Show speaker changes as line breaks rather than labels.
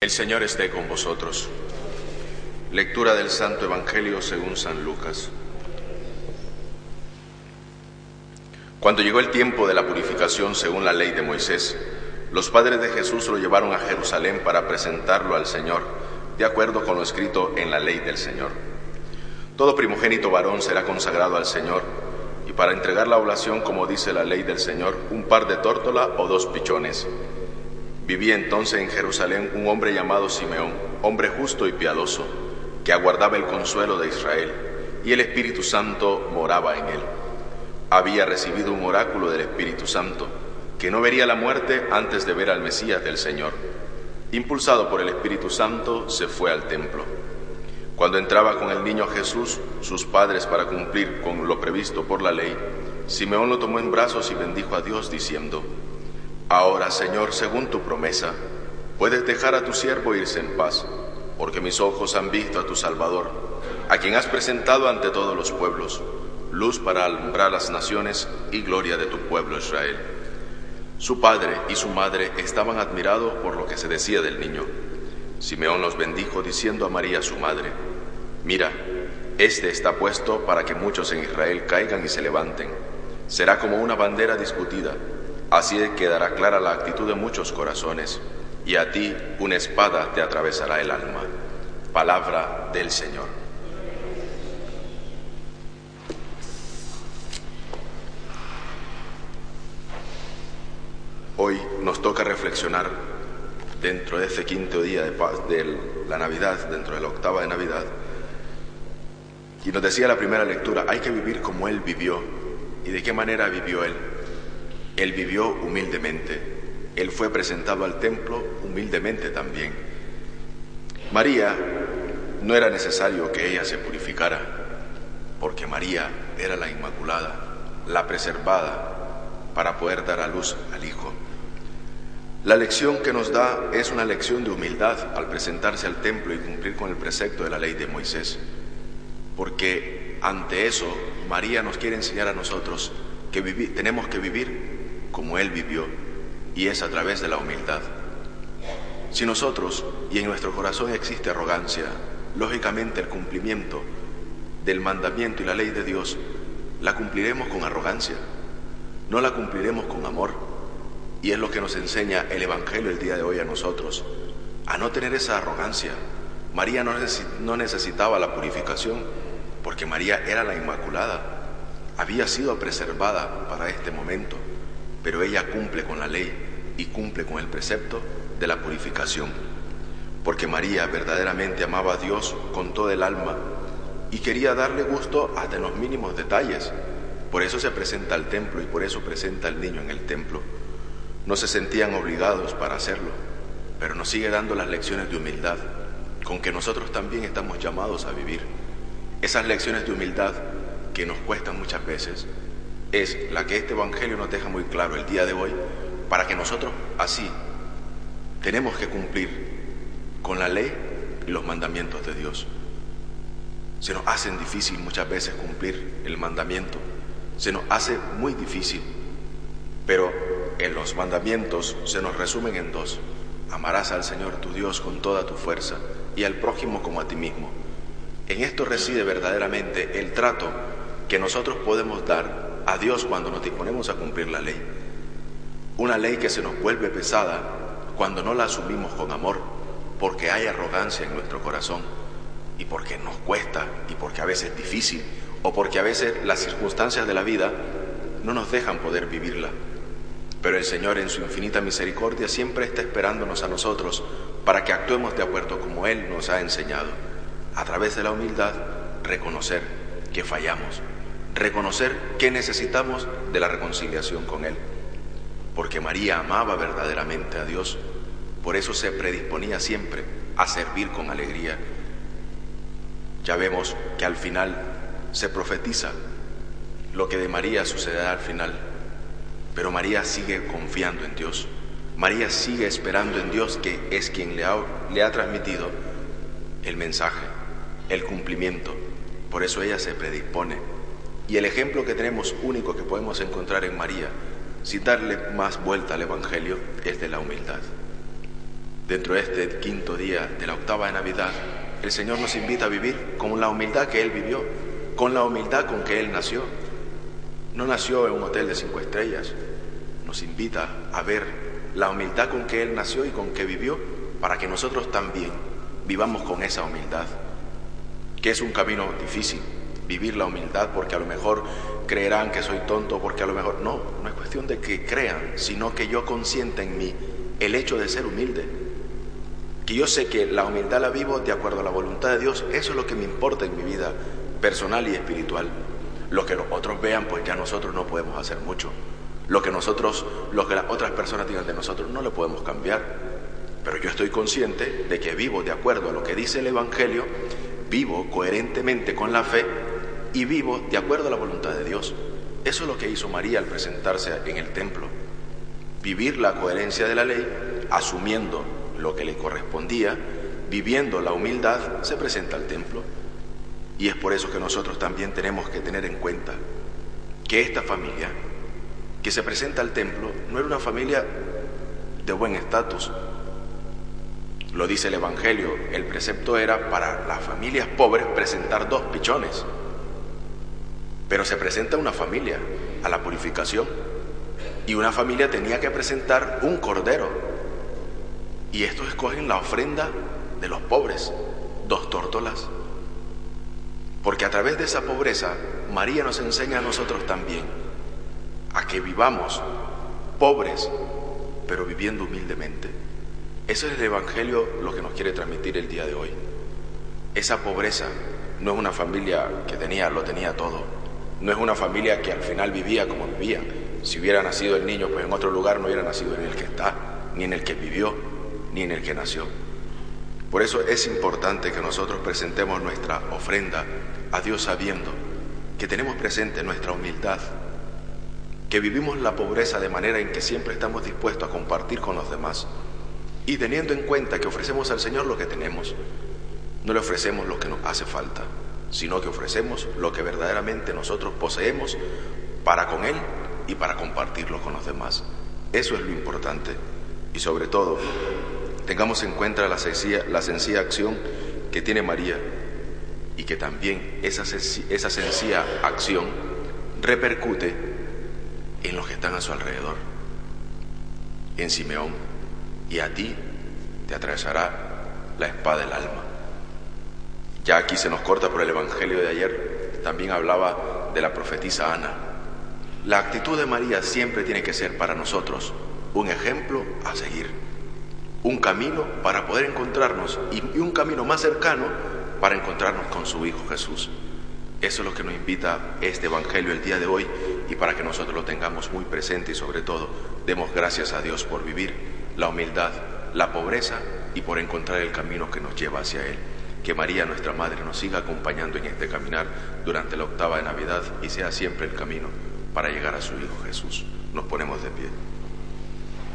El Señor esté con vosotros. Lectura del Santo Evangelio según San Lucas. Cuando llegó el tiempo de la purificación según la ley de Moisés, los padres de Jesús lo llevaron a Jerusalén para presentarlo al Señor, de acuerdo con lo escrito en la ley del Señor. Todo primogénito varón será consagrado al Señor, y para entregar la oblación, como dice la ley del Señor, un par de tórtola o dos pichones Vivía entonces en Jerusalén un hombre llamado Simeón, hombre justo y piadoso, que aguardaba el consuelo de Israel, y el Espíritu Santo moraba en él. Había recibido un oráculo del Espíritu Santo, que no vería la muerte antes de ver al Mesías del Señor. Impulsado por el Espíritu Santo, se fue al templo. Cuando entraba con el niño Jesús, sus padres, para cumplir con lo previsto por la ley, Simeón lo tomó en brazos y bendijo a Dios, diciendo, Ahora, Señor, según tu promesa, puedes dejar a tu siervo irse en paz, porque mis ojos han visto a tu Salvador, a quien has presentado ante todos los pueblos, luz para alumbrar las naciones y gloria de tu pueblo Israel. Su padre y su madre estaban admirados por lo que se decía del niño. Simeón los bendijo diciendo a María su madre, Mira, este está puesto para que muchos en Israel caigan y se levanten. Será como una bandera discutida Así quedará clara la actitud de muchos corazones, y a ti una espada te atravesará el alma. Palabra del Señor. Hoy nos toca reflexionar dentro de ese quinto día de, de la Navidad, dentro de la octava de Navidad. Y nos decía la primera lectura, hay que vivir como Él vivió. ¿Y de qué manera vivió Él? Él vivió humildemente. Él fue presentado al templo humildemente también. María no era necesario que ella se purificara, porque María era la Inmaculada, la preservada, para poder dar a luz al Hijo. La lección que nos da es una lección de humildad al presentarse al templo y cumplir con el precepto de la ley de Moisés, porque ante eso María nos quiere enseñar a nosotros que tenemos que vivir como Él vivió, y es a través de la humildad. Si nosotros y en nuestro corazón existe arrogancia, lógicamente el cumplimiento del mandamiento y la ley de Dios la cumpliremos con arrogancia, no la cumpliremos con amor. Y es lo que nos enseña el Evangelio el día de hoy a nosotros, a no tener esa arrogancia. María no necesitaba la purificación porque María era la Inmaculada, había sido preservada para este momento pero ella cumple con la ley y cumple con el precepto de la purificación, porque María verdaderamente amaba a Dios con todo el alma y quería darle gusto hasta en los mínimos detalles. Por eso se presenta al templo y por eso presenta al niño en el templo. No se sentían obligados para hacerlo, pero nos sigue dando las lecciones de humildad, con que nosotros también estamos llamados a vivir. Esas lecciones de humildad que nos cuestan muchas veces, es la que este Evangelio nos deja muy claro el día de hoy, para que nosotros así tenemos que cumplir con la ley y los mandamientos de Dios. Se nos hace difícil muchas veces cumplir el mandamiento, se nos hace muy difícil, pero en los mandamientos se nos resumen en dos. Amarás al Señor tu Dios con toda tu fuerza y al prójimo como a ti mismo. En esto reside verdaderamente el trato que nosotros podemos dar a Dios cuando nos disponemos a cumplir la ley. Una ley que se nos vuelve pesada cuando no la asumimos con amor, porque hay arrogancia en nuestro corazón y porque nos cuesta y porque a veces es difícil o porque a veces las circunstancias de la vida no nos dejan poder vivirla. Pero el Señor en su infinita misericordia siempre está esperándonos a nosotros para que actuemos de acuerdo como Él nos ha enseñado, a través de la humildad, reconocer que fallamos reconocer que necesitamos de la reconciliación con Él. Porque María amaba verdaderamente a Dios, por eso se predisponía siempre a servir con alegría. Ya vemos que al final se profetiza lo que de María sucederá al final, pero María sigue confiando en Dios. María sigue esperando en Dios que es quien le ha, le ha transmitido el mensaje, el cumplimiento. Por eso ella se predispone y el ejemplo que tenemos único que podemos encontrar en María, sin darle más vuelta al Evangelio, es de la humildad. dentro de este quinto día de la octava de Navidad, el Señor nos invita a vivir con la humildad que Él vivió, con la humildad con que Él nació. No nació en un hotel de cinco estrellas, nos invita a ver la humildad con que Él nació y con que vivió, para que nosotros también vivamos con esa humildad, que es un camino difícil, vivir la humildad, porque a lo mejor creerán que soy tonto, porque a lo mejor no, no es cuestión de que crean, sino que yo consienta en mí el hecho de ser humilde, que yo sé que la humildad la vivo de acuerdo a la voluntad de Dios, eso es lo que me importa en mi vida personal y espiritual. Lo que los otros vean, pues ya nosotros no podemos hacer mucho. Lo que nosotros, lo que las otras personas digan de nosotros, no le podemos cambiar. Pero yo estoy consciente de que vivo de acuerdo a lo que dice el Evangelio, vivo coherentemente con la fe y vivo de acuerdo a la voluntad de Dios. Eso es lo que hizo María al presentarse en el templo. Vivir la coherencia de la ley, asumiendo lo que le correspondía, viviendo la humildad, se presenta al templo. Y es por eso que nosotros también tenemos que tener en cuenta que esta familia que se presenta al templo no era una familia de buen estatus. Lo dice el Evangelio, el precepto era para las familias pobres presentar dos pichones, pero se presenta una familia a la purificación y una familia tenía que presentar un cordero y estos escogen la ofrenda de los pobres, dos tórtolas. Porque a través de esa pobreza, María nos enseña a nosotros también a que vivamos pobres, pero viviendo humildemente. Eso es el Evangelio lo que nos quiere transmitir el día de hoy. Esa pobreza no es una familia que tenía, lo tenía todo. No es una familia que al final vivía como vivía. Si hubiera nacido el niño, pues en otro lugar no hubiera nacido en el que está, ni en el que vivió, ni en el que nació. Por eso es importante que nosotros presentemos nuestra ofrenda a Dios sabiendo que tenemos presente nuestra humildad, que vivimos la pobreza de manera en que siempre estamos dispuestos a compartir con los demás y teniendo en cuenta que ofrecemos al Señor lo que tenemos, no le ofrecemos lo que nos hace falta, sino que ofrecemos lo que verdaderamente nosotros poseemos para con Él y para compartirlo con los demás. Eso es lo importante. Y sobre todo, tengamos en cuenta la sencilla, la sencilla acción que tiene María y que también esa, esa sencilla acción repercute en los que están a su alrededor, en Simeón, y a ti te atravesará la espada del alma. Ya aquí se nos corta por el Evangelio de ayer, también hablaba de la profetisa Ana. La actitud de María siempre tiene que ser para nosotros un ejemplo a seguir, un camino para poder encontrarnos y un camino más cercano para encontrarnos con su Hijo Jesús. Eso es lo que nos invita este Evangelio el día de hoy y para que nosotros lo tengamos muy presente y sobre todo demos gracias a Dios por vivir la humildad, la pobreza y por encontrar el camino que nos lleva hacia Él. Que María, nuestra Madre, nos siga acompañando en este caminar durante la octava de Navidad y sea siempre el camino para llegar a su Hijo Jesús. Nos ponemos de pie.